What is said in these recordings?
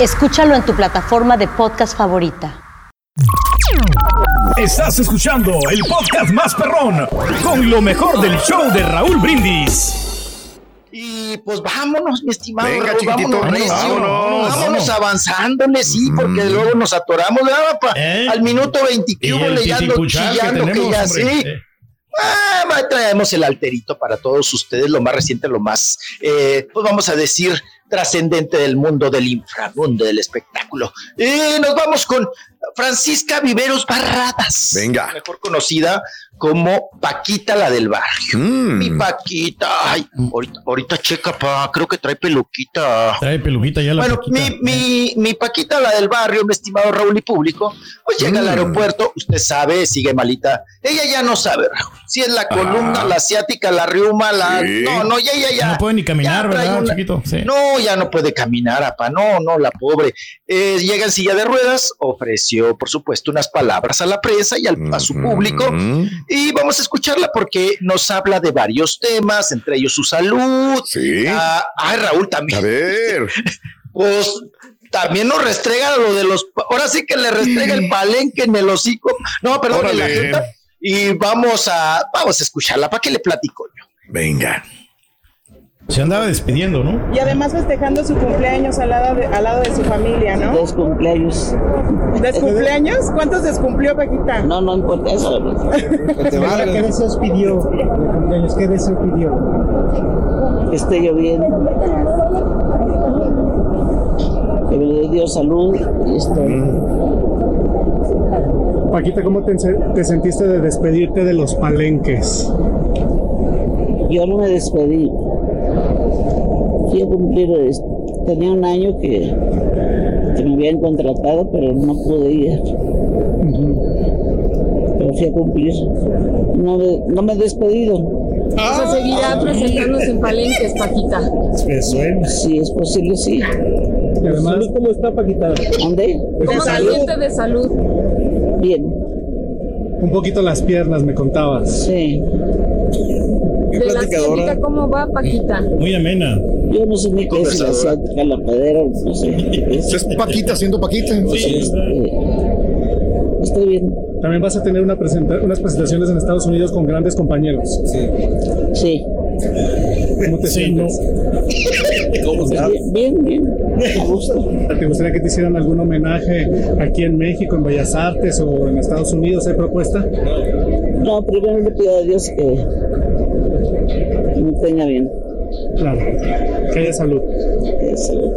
Escúchalo en tu plataforma de podcast favorita. Estás escuchando el podcast más perrón con lo mejor del show de Raúl Brindis. Y pues vámonos, mi estimado. Venga, Raúl, vámonos, recio. vámonos, vámonos, vámonos. avanzándole, sí, porque luego nos atoramos, ¿verdad, papá? ¿Eh? Al minuto 20 que Y hubo el leyendo, titipuchal que chillando, que, tenemos, ya hombre. sí. Eh. Ah, traemos el alterito para todos ustedes, lo más reciente, lo más, eh, pues vamos a decir, trascendente del mundo del inframundo del espectáculo. Y nos vamos con Francisca Viveros Barradas. Venga. Mejor conocida como Paquita la del barrio. Mm. Mi Paquita, ay, ahorita, ahorita checa, pa, creo que trae peluquita. Trae peluquita ya la Bueno, Paquita. mi, mi, mi Paquita, la del barrio, mi estimado Raúl y público, pues llega al Mm. aeropuerto, usted sabe, sigue malita. Ella ya no sabe, Raúl. Si es la columna, la asiática, la riuma, la. Sí. No, no, ya, ya, ya. No puede ni caminar, ¿verdad, una- chiquito? Sí. No, ya no puede caminar, apa. No, no, la pobre. Eh, llega en silla de ruedas, ofreció, por supuesto, unas palabras a la prensa y al- a su público. Mm. Y vamos a escucharla porque nos habla de varios temas, entre ellos su salud. Sí. Ah, ay, Raúl A también. ver. Pues también nos restrega lo de los. Ahora sí que le restrega el palenque en el hocico. No, perdón, en la jeta. Y vamos a, vamos a escucharla. ¿Para qué le platico yo? Venga. Se andaba despidiendo, ¿no? Y además festejando su cumpleaños al lado de, al lado de su familia, ¿no? Dos cumpleaños. ¿Descumpleaños? ¿Cuántos descumplió Paquita? No, no importa eso. ¿Qué deseos pidió cumpleaños? ¿Qué deseo pidió? Que esté lloviendo. Que me dé Dios salud y esto. Paquita, ¿cómo te, te sentiste de despedirte de los palenques? Yo no me despedí. Fui a cumplir, tenía un año que, que me habían contratado, pero no pude ir. Pero fui a cumplir. No me, no me he despedido. O sea, seguirá presentándose en palenques, Paquita. Si es posible, sí. Y además, ¿cómo está Paquita? ¿Dónde? ¿Cómo siente de salud? Bien. Un poquito las piernas, me contabas. Sí. Ciática, ¿cómo va, Paquita? Muy amena. Yo no sé ni qué es la asiática, la padera, no sé. Es Paquita siendo Paquita. Este, estoy bien. También vas a tener una presenta- unas presentaciones en Estados Unidos con grandes compañeros. Sí. ¿Cómo te Sí, no. sientes? Bien, bien, bien. Me gusta. ¿Te gustaría que te hicieran algún homenaje aquí en México, en Bellas Artes o en Estados Unidos? ¿Hay propuesta? No, primero le pido a Dios que, tenga bien. Claro. Que haya salud. que salud.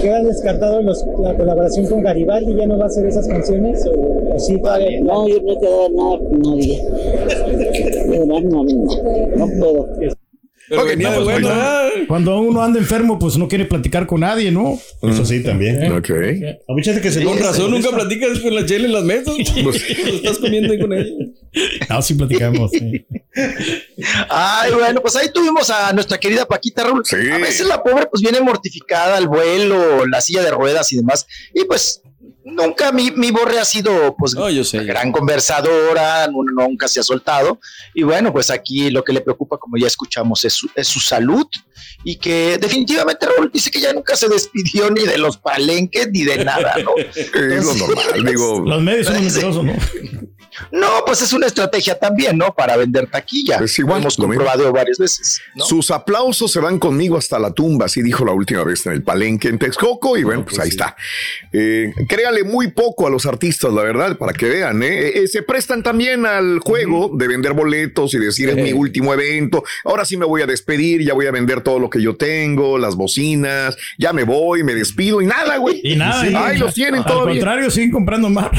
¿Queda descartado la colaboración con Garibaldi? ¿Ya no va a hacer esas canciones? ¿O, sí todavía? No, yo no he quedado nada con nadie. De verdad, no, no, no puedo. Ok, no, pues, cuando, cuando uno anda enfermo, pues no quiere platicar con nadie, ¿no? Eso sí, también. A mucha gente que se Sí, con razón nunca platicas con la chela en las mesas. Pues, estás comiendo ahí con ella. No, sí platicamos. sí. Ay, bueno, pues ahí tuvimos a nuestra querida Paquita Raúl. Sí. A veces la pobre pues viene mortificada al vuelo, la silla de ruedas y demás. Y pues Nunca mi, mi Borre ha sido pues yo sé. gran conversadora, nu- nunca se ha soltado. Y bueno, pues aquí lo que le preocupa, como ya escuchamos, es su, es su salud. Y que definitivamente Raúl dice que ya nunca se despidió ni de los palenques ni de nada, ¿no? Es lo normal, digo. Los medios son mentirosos, ¿no? No, pues es una estrategia también, ¿no? Para vender taquilla. Es igual, Hemos mismo. comprobado varias veces. ¿no? Sus aplausos se van conmigo hasta la tumba, así dijo la última vez en el palenque en Texcoco. Y bueno, pues ahí está. Eh, créale muy poco a los artistas, la verdad, para que vean. ¿eh? Eh, se prestan también al juego de vender boletos y decir es mi último evento. Ahora sí me voy a despedir, ya voy a vender todo lo que yo tengo, las bocinas, ya me voy, me despido y nada, güey. Y nada. y- Ahí los tienen Al todavía. contrario, siguen comprando más.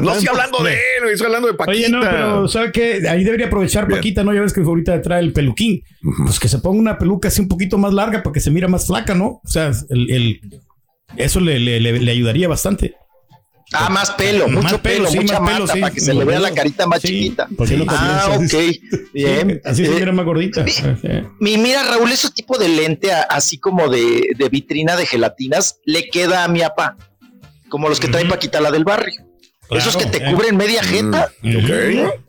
No estoy hablando de él, estoy hablando de Paquita. Oye, no, pero ¿sabe qué? Ahí debería aprovechar Paquita, ¿no? Ya ves que ahorita trae el peluquín. Pues que se ponga una peluca así un poquito más larga para que se mira más flaca, ¿no? O sea, el, el- eso le, le- le- le ayudaría bastante. Ah, más pelo, Más mucho pelo, pelo, sí, mucha más pelo, mata sí. para que se le vea la carita más Sí, chiquita. ah, ok. Bien. Así se Eh, mira más gordita. Mi, mira, Raúl, ese tipo de lente, así como de, de vitrina de gelatinas, le queda a mi papá. Como los que trae Paquita, la del barrio. Esos que te eh. cubren media jeta.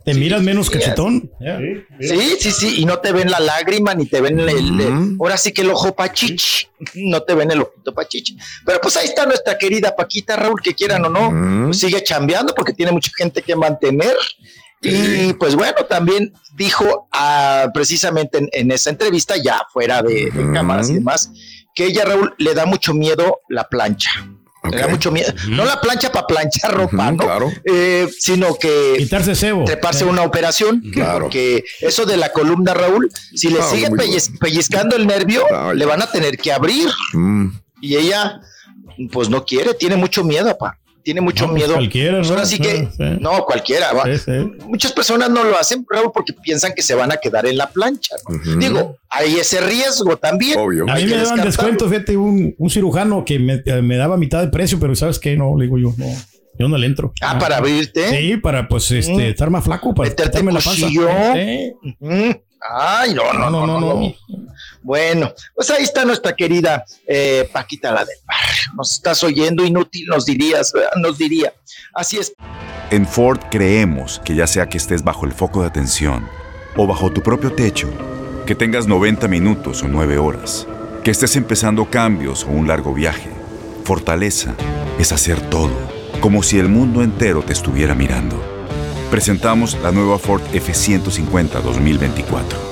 Te miras menos cachetón. Sí, sí, sí, y no te ven la lágrima, ni te ven el, el- ahora sí que el ojo pachichi, no te ven el ojito pachichi. Pero pues ahí está nuestra querida Paquita, Raúl, que quieran o no, pues sigue chambeando porque tiene mucha gente que mantener. Y pues bueno, también dijo ah, precisamente en, en esa entrevista, ya fuera de, de cámaras y demás, que ella, Raúl, le da mucho miedo la plancha. Mucho miedo. No la plancha para planchar ropa, ¿no? Eh, sino que quitarse cebo. treparse una operación. Porque eso de la columna, Raúl, si le Ah, sigue pellizcando el nervio, le van a tener que abrir. Mm. Y ella, pues no quiere, tiene mucho miedo, papá. Tiene mucho No, pues miedo. cualquiera, Pues ¿no? ahora sí que, Sí, sí. no, cualquiera. va. Sí, sí. Muchas personas no lo hacen, Raúl, porque piensan que se van a quedar en la plancha. ¿no? Digo, hay ese riesgo también. A Hay mí que me daban descuento, fíjate, un, un cirujano que me, me daba mitad de precio, pero ¿sabes qué? No, le digo yo, no, yo no le entro. Ah, para abrirte. Sí, para pues este, estar más flaco, para Meterte quitarme la panza. Ay, no, no, no, no, no. Bueno, pues ahí está nuestra querida eh, Paquita la del barrio. Nos estás oyendo inútil, nos dirías, nos diría. Así es. En Ford creemos que ya sea que estés bajo el foco de atención o bajo tu propio techo, que tengas 90 minutos o 9 horas, que estés empezando cambios o un largo viaje, fortaleza es hacer todo, como si el mundo entero te estuviera mirando. Presentamos la nueva Ford F150 2024.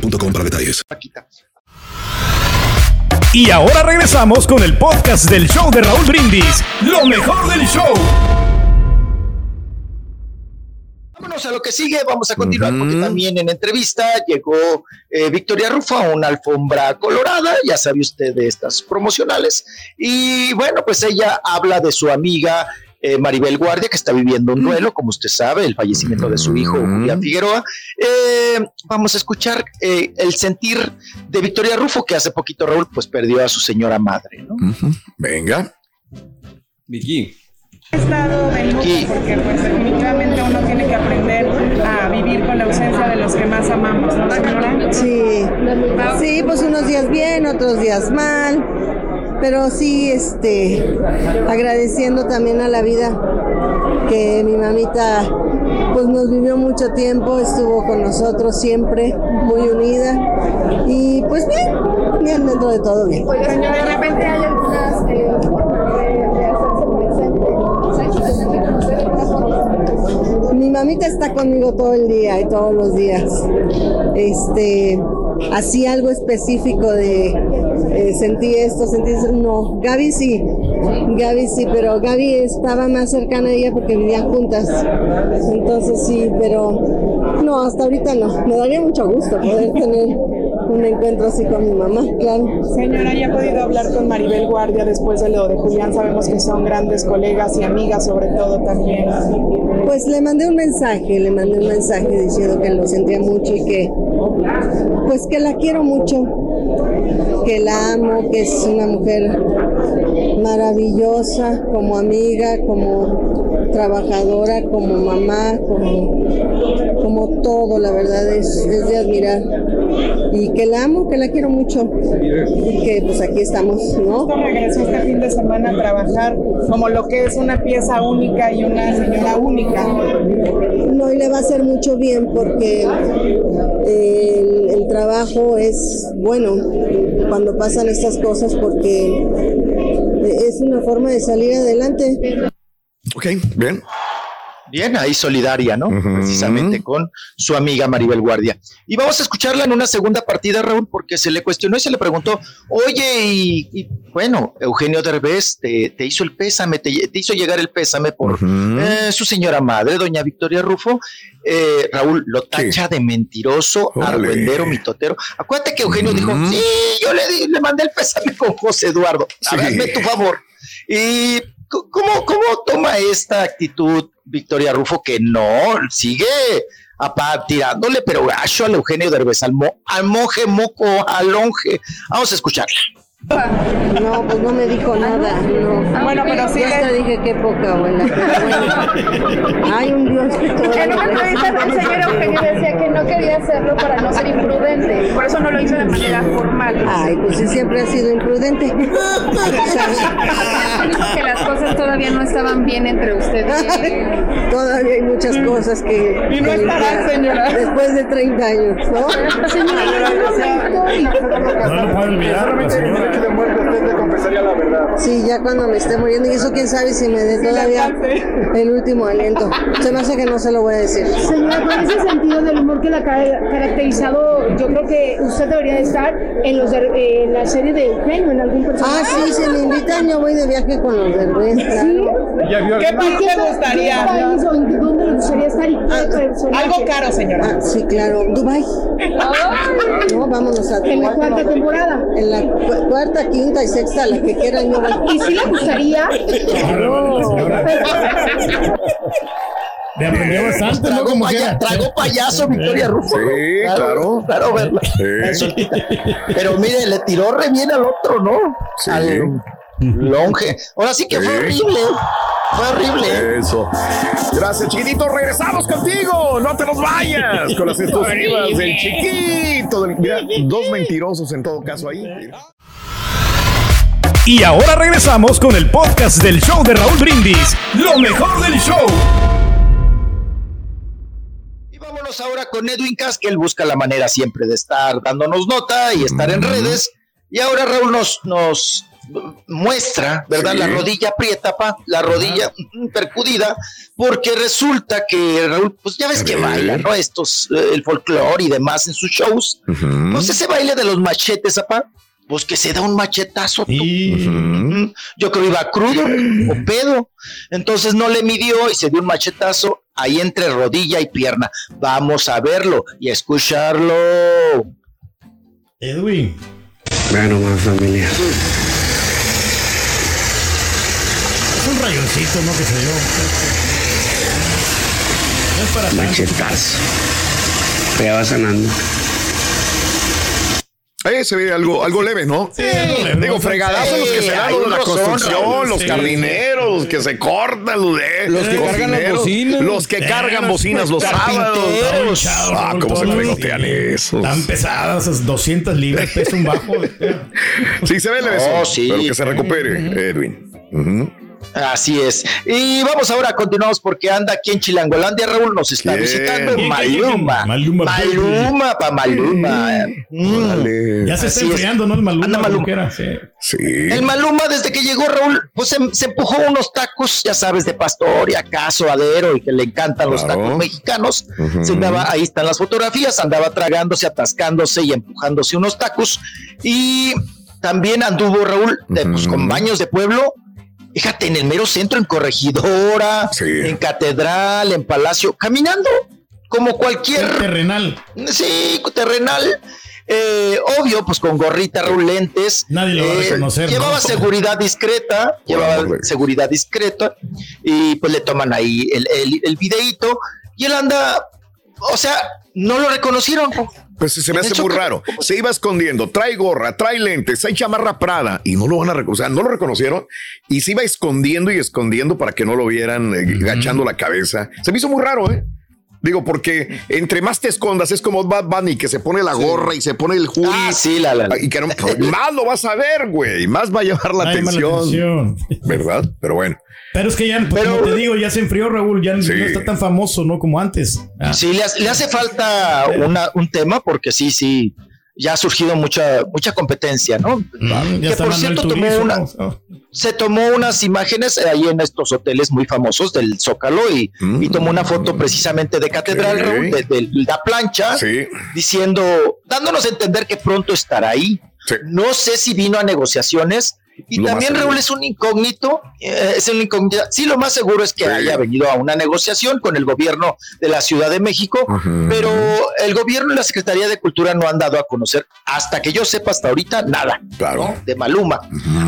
boostmobile.com para detalles. Y ahora regresamos con el podcast del show de Raúl Brindis. Lo mejor del show. Vámonos a lo que sigue, vamos a continuar porque también en entrevista llegó eh, Victoria Rufo a una alfombra colorada, ya sabe usted de estas promocionales, y bueno, pues ella habla de su amiga eh, Maribel Guardia, que está viviendo un duelo, como usted sabe, el fallecimiento de su hijo Julián Figueroa. Eh, vamos a escuchar eh, el sentir de Victoria Rufo, que hace poquito Raúl pues perdió a su señora madre, ¿no? Venga. Vicky. He estado de luto porque pues definitivamente uno tiene que aprender a vivir con la ausencia de los que más amamos, ¿no, señora? Sí, sí, pues unos días bien, otros días mal, pero sí, este, agradeciendo también a la vida que mi mamita pues nos vivió mucho tiempo, estuvo con nosotros siempre, muy unida y pues bien, bien dentro de todo bien. Señora, de repente hay algunas eh, Mi mamita está conmigo todo el día y todos los días. Este, así algo específico de eh, sentí esto, sentí eso. No, Gaby sí, Gaby sí, pero Gaby estaba más cercana a ella porque vivían juntas. Entonces sí, pero no, hasta ahorita no. Me daría mucho gusto poder tener un encuentro así con mi mamá, claro. Señora, ¿ya ha podido hablar con Maribel Guardia después de lo de Julián? Sabemos que son grandes colegas y amigas sobre todo también. Pues le mandé un mensaje, le mandé un mensaje diciendo que lo sentía mucho y que, pues que la quiero mucho, que la amo, que es una mujer maravillosa como amiga, como trabajadora, como mamá, como, como todo, la verdad es, es de admirar. Y que la amo, que la quiero mucho. Y que pues aquí estamos, ¿no? Regresó este fin de semana a trabajar como lo que es una pieza única y una señora única. No, y le va a hacer mucho bien porque el, el trabajo es bueno cuando pasan estas cosas porque es una forma de salir adelante. Ok, bien. Bien, ahí solidaria, ¿no? Precisamente con su amiga Maribel Guardia. Y vamos a escucharla en una segunda partida, Raúl, porque se le cuestionó y se le preguntó, oye, y, y, bueno, Eugenio Derbez te, te hizo el pésame, te, te, hizo llegar el pésame por eh, su señora madre, doña Victoria Rufo. Eh, Raúl lo tacha de mentiroso, argüendero, mitotero. Acuérdate que Eugenio dijo, sí, yo le, di, le mandé el pésame con José Eduardo. Sí. Hazme tu favor. Y ¿Cómo, ¿Cómo toma esta actitud Victoria Rufo que no sigue apa, tirándole, pero gacho al Eugenio Derbez, al, mo, al monje moco, al longe? Vamos a escucharla. No, pues no me dijo nada. No. Bueno, pero sí. Yo te dije qué poca abuela. Bueno. Hay un Dios que todo. En una entrevista el señor Eugenio decía que no quería hacerlo para no ser imprudente. Por eso no lo hizo de manera formal. Ay, pues sí, siempre ha sido imprudente. que las cosas todavía no estaban bien entre ustedes. todavía hay muchas cosas que. Y no estarán, señora. Después de 30 años, ¿no? Señora, no lo puede olvidar, la señora de muerte, confesaría la verdad. Sí, ya cuando me esté muriendo, y eso quién sabe si me dé todavía el último aliento. Se me hace que no se lo voy a decir. Señora, con ese sentido del humor que la ha caracterizado, yo creo que usted debería estar en, los de, en la serie de Eugenio, en algún personaje. Ah, sí, si me invitan, yo voy de viaje con los claro. ¿Qué país le gustaría? ¿Qué país o dónde le gustaría estar y qué ah? Algo caro, señora. Ah, sí, claro. Dubai. No, vámonos a En la cuarta temporada. En la cu cuarta, quinta y sexta, la que quieran voy. ¿Y si le gustaría? Claro. Me aprendió bastante, ¿no? Como paya, trago payaso Victoria Rufo. Sí, claro. Claro, verla. Sí. Pero mire, le tiró re bien al otro, ¿no? Sí. Al longe. Ahora sí que sí. fue horrible. Fue horrible. Eso. Gracias, chiquitito. Regresamos contigo. No te nos vayas con las exclusivas del chiquito. Del, mira, dos mentirosos en todo caso ahí. Y ahora regresamos con el podcast del show de Raúl Brindis. Lo mejor del show. Y vámonos ahora con Edwin Cas, que él busca la manera siempre de estar dándonos nota y estar en redes. Y ahora Raúl nos, nos muestra, ¿verdad? Sí. La rodilla aprieta, pa, la rodilla percudida, porque resulta que Raúl, pues ya ves que baila, ¿no? Estos, eh, el folclore y demás en sus shows. Uh -huh. Pues ese baile de los machetes, apa, pues que se da un machetazo. Y... Uh -huh. Yo creo iba crudo o pedo. Entonces no le midió y se dio un machetazo ahí entre rodilla y pierna. Vamos a verlo y a escucharlo. Edwin. Bueno, más familia. Es un rayoncito, ¿no? Que se dio. No es para Machetazo. Ya va sanando. Eh, se ve algo, algo leve, ¿no? Sí, Digo, fregadazos sí, los que se dan los de la construcción, los sí, jardineros, los que se cortan, los de los que cargan las bocinas, los que cargan bocinas los sábados. Ah, cómo se fregotean esos. Tan pesadas, esas 200 libras, pesa un bajo. sí, se ve leve, oh, sí. pero que se recupere, Edwin. Uh -huh. Así es. Y vamos ahora, continuamos porque anda aquí en Chilangolandia, Raúl nos está visitando Maluma. Maluma. Maluma, pa Maluma. Mm. Ya se está enfriando, ¿no? El Maluma. Anda Maluma. Sí. sí. El Maluma, desde que llegó Raúl, pues se, se, empujó unos tacos, ya sabes, de pastor y acaso adero y que le encantan los tacos mexicanos. Uh -huh. Se andaba, ahí están las fotografías, andaba tragándose, atascándose y empujándose unos tacos. Y también anduvo Raúl, de, uh -huh. pues, con baños de pueblo fíjate, en el mero centro, en Corregidora, en Catedral, en Palacio, caminando como cualquier... Terrenal. Sí, terrenal. Eh, obvio, pues con gorrita, Raúl, lentes. Nadie lo va a Eh, reconocer. Llevaba ¿no? seguridad discreta, llevaba seguridad discreta y pues le toman ahí el, el, el videíto y él anda, o sea, no lo reconocieron. Pues se me hace muy raro. Se iba escondiendo, trae gorra, trae lentes, hay chamarra Prada y no lo van a reconocer, o sea, no lo reconocieron y se iba escondiendo y escondiendo para que no lo vieran eh, agachando la cabeza. Se me hizo muy raro, ¿eh? Digo, porque entre más te escondas es como Bad Bunny que se pone la gorra y se pone el hoodie. Ah, sí, la, la, la. Y que no- más lo vas a ver, güey. Más va a llamar la atención. atención. ¿Verdad? Pero bueno. Pero es que ya, pues, como te digo, ya se enfrió Raúl, ya no está tan famoso, ¿no? Como antes. Ah. Sí, le hace, le hace falta una- un tema porque sí, sí, ya ha surgido mucha, mucha competencia, ¿no? Mm, ya que por cierto tomó una, se tomó unas imágenes ahí en estos hoteles muy famosos del Zócalo y, y tomó una foto precisamente de Catedral, Ok. Raúl, de, de la plancha, Sí. diciendo, dándonos a entender que pronto estará ahí. No sé si vino a negociaciones. Y Lo también Raúl es un incógnito, eh, es un incógnito. Sí, lo más seguro es que haya venido a una negociación con el gobierno de la Ciudad de México, pero el gobierno y la Secretaría de Cultura no han dado a conocer, hasta que yo sepa hasta ahorita, nada Claro. ¿no? de Maluma.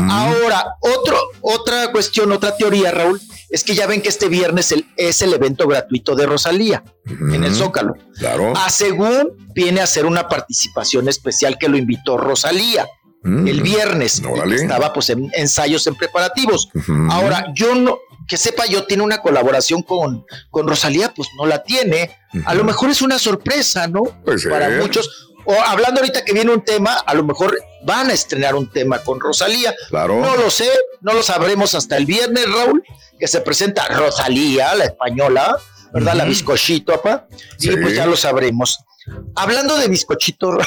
Ahora, otro, otra cuestión, otra teoría, Raúl, es que ya ven que este viernes el- es el evento gratuito de Rosalía en el Zócalo. Claro. A según viene a ser una participación especial que lo invitó Rosalía. El viernes y estaba pues en ensayos en preparativos. Ahora, yo no, que sepa yo, tiene una colaboración con, con Rosalía, pues no la tiene. A lo mejor es una sorpresa, ¿no? Puede ser. Para muchos. O hablando ahorita que viene un tema, a lo mejor van a estrenar un tema con Rosalía. Claro. No lo sé, no lo sabremos hasta el viernes, Raúl, que se presenta Rosalía, la española, ¿verdad? La bizcochito. Y Sí. pues ya lo sabremos. Hablando de bizcochito,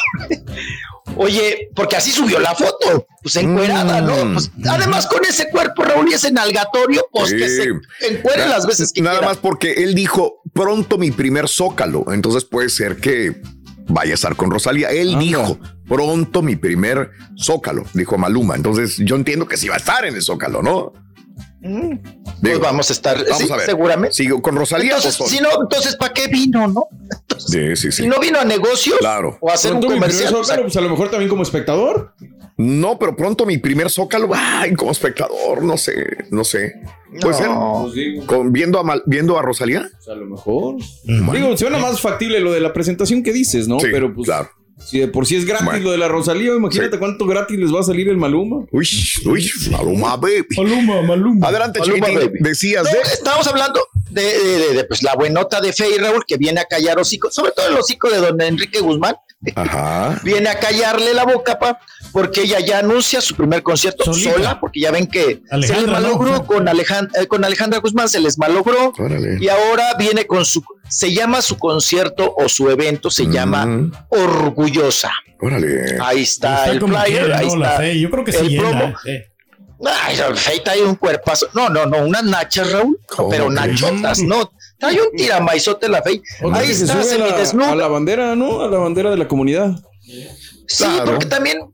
oye, porque así subió la foto, pues encuerada, ¿no? Pues, además con ese cuerpo, Raúl, y ese nalgatorio, pues que se encuere las veces que Nada quiera. más porque él dijo pronto mi primer zócalo. Entonces puede ser que vaya a estar con Rosalía. Él dijo pronto mi primer zócalo, dijo Maluma. Entonces yo entiendo que sí va a estar en el zócalo, ¿no? Pues vamos a estar, Vamos sí, a ver. seguramente. ¿Sigo con Rosalía Entonces, si no, entonces, ¿para qué vino, no? Sí, sí, sí. Si no vino a negocios Claro. o a hacer un Pronto mi primer comercial. o sea, Zócalo, pues a lo mejor también como espectador. No, pero pronto mi primer zócalo, ay, como espectador, no sé, no sé. Puede ser. Pues Con, viendo, a Mal- viendo a Rosalía. pues a lo mejor. Digo, suena más factible lo de la presentación que dices, ¿no? Sí, Pero pues. claro. Si de por sí es gratis Bueno. lo de la Rosalía, imagínate cuánto gratis les va a salir el Maluma. Uy, uy, Maluma, baby. Maluma, Maluma. Adelante, Maluma, baby. Decías No, de. estamos hablando de, de- de- de, pues, la buenota de Fey Raúl que viene a callar hocico, sobre todo el hocico de don Enrique Guzmán. Ajá. Viene a callarle la boca, pa, porque ella ya anuncia su primer concierto Solita. sola, porque ya ven que se les malogró ¿no? con, Alejandra, con Alejandra Guzmán, se les malogró. Órale. Y ahora viene con su, se llama su concierto o su evento, se llama Orgullosa. órale. Ahí está, Está el flyer, ahí ¿no? La está. fe. Yo creo que el sí promo. llena. eh. Ay, Fey trae un cuerpazo. No, no, no, unas nachas, Raúl. ¿Cómo pero nachotas, no. Trae un tiramaizote la. Otra Ahí que se está, sube a la, a la bandera, ¿no? A la bandera de la comunidad. Sí, Claro. porque también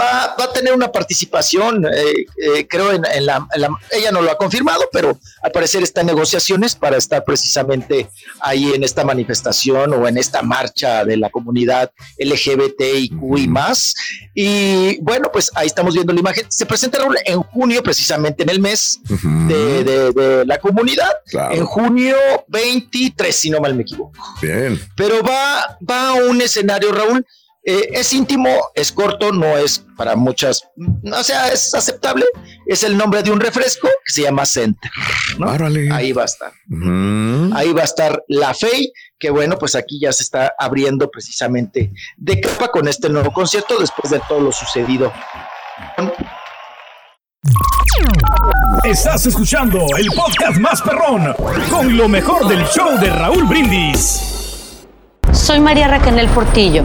va, va a tener una participación, eh, eh, creo, en, en la, en la- Ella no lo ha confirmado, pero al parecer está en negociaciones para estar precisamente ahí en esta manifestación o en esta marcha de la comunidad LGBTIQ y más. Y bueno, pues ahí estamos viendo la imagen. Se presenta Raúl, en junio, precisamente en el mes de, de- de la comunidad. Claro. En junio 23, si no mal me equivoco Bien. pero va, va a un escenario, Raúl. Eh, es íntimo, es corto, no es para muchas, o sea, es aceptable. Es el nombre de un refresco que se llama Center. Ahí va a estar. Ujú. Ahí va a estar la FEI, que bueno, pues aquí ya se está abriendo precisamente de capa con este nuevo concierto después de todo lo sucedido. Estás escuchando el podcast más perrón con lo mejor del show de Raúl Brindis. Soy María Raquel Portillo.